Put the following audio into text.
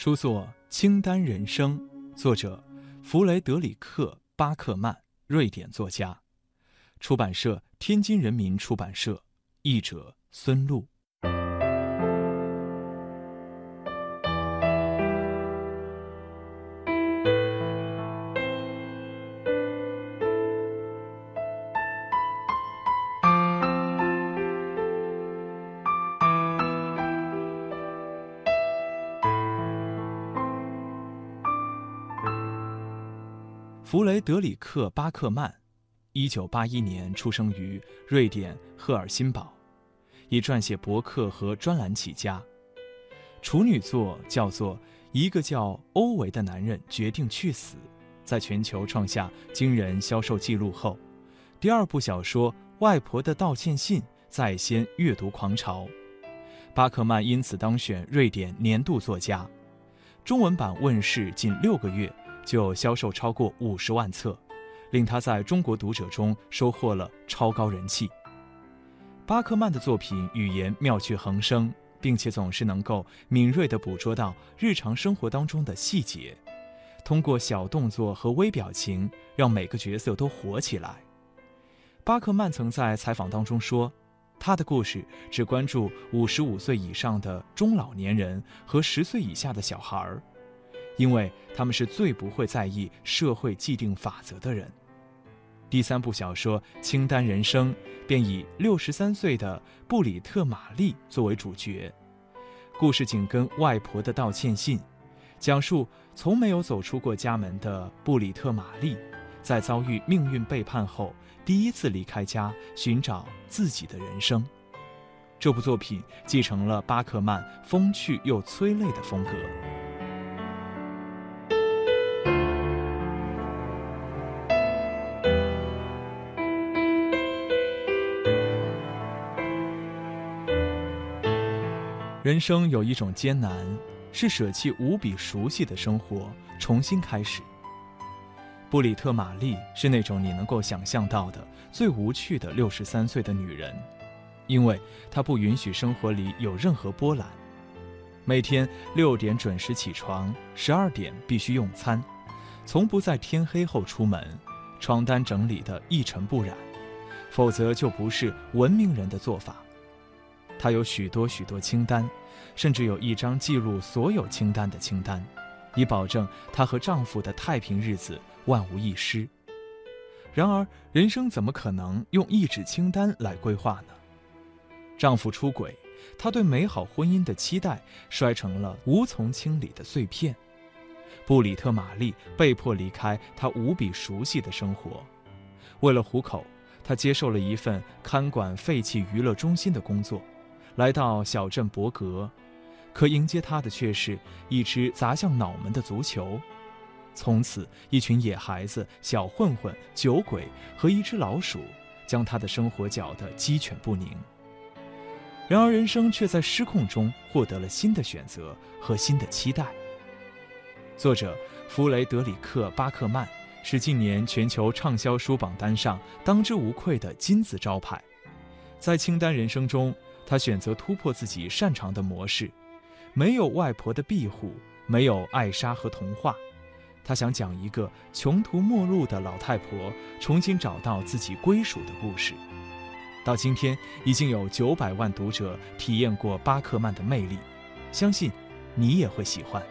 书作《清单人生》，作者弗雷德里克·巴克曼，瑞典作家，出版社天津人民出版社，译者孙露。弗雷德里克·巴克曼，一九八一年出生于瑞典赫尔辛堡，以撰写博客和专栏起家。处女作叫做《一个叫欧维的男人决定去死》，在全球创下惊人销售记录后，第二部小说《外婆的道歉信》再掀阅读狂潮，巴克曼因此当选瑞典年度作家。中文版问世仅六个月。就销售超过五十万册，令他在中国读者中收获了超高人气。巴克曼的作品语言妙趣横生，并且总是能够敏锐地捕捉到日常生活当中的细节，通过小动作和微表情，让每个角色都活起来。巴克曼曾在采访当中说，他的故事只关注五十五岁以上的中老年人和十岁以下的小孩儿。因为他们是最不会在意社会既定法则的人。第三部小说《清单人生》便以六十三岁的布里特·玛丽作为主角，故事紧跟外婆的道歉信，讲述从没有走出过家门的布里特·玛丽，在遭遇命运背叛后，第一次离开家寻找自己的人生。这部作品继承了巴克曼风趣又催泪的风格。人生有一种艰难，是舍弃无比熟悉的生活，重新开始。布里特·玛丽是那种你能够想象到的最无趣的六十三岁的女人，因为她不允许生活里有任何波澜。每天六点准时起床，十二点必须用餐，从不在天黑后出门，床单整理得一尘不染，否则就不是文明人的做法。她有许多许多清单，甚至有一张记录所有清单的清单，以保证她和丈夫的太平日子万无一失。然而，人生怎么可能用一纸清单来规划呢？丈夫出轨，她对美好婚姻的期待摔成了无从清理的碎片。布里特·玛丽被迫离开她无比熟悉的生活，为了糊口，她接受了一份看管废弃娱乐中心的工作。来到小镇伯格，可迎接他的却是一只砸向脑门的足球。从此，一群野孩子、小混混、酒鬼和一只老鼠，将他的生活搅得鸡犬不宁。然而，人生却在失控中获得了新的选择和新的期待。作者弗雷德里克·巴克曼是近年全球畅销书榜单上当之无愧的金字招牌，在清单人生中。他选择突破自己擅长的模式，没有外婆的庇护，没有艾莎和童话。他想讲一个穷途末路的老太婆重新找到自己归属的故事。到今天，已经有九百万读者体验过巴克曼的魅力，相信你也会喜欢。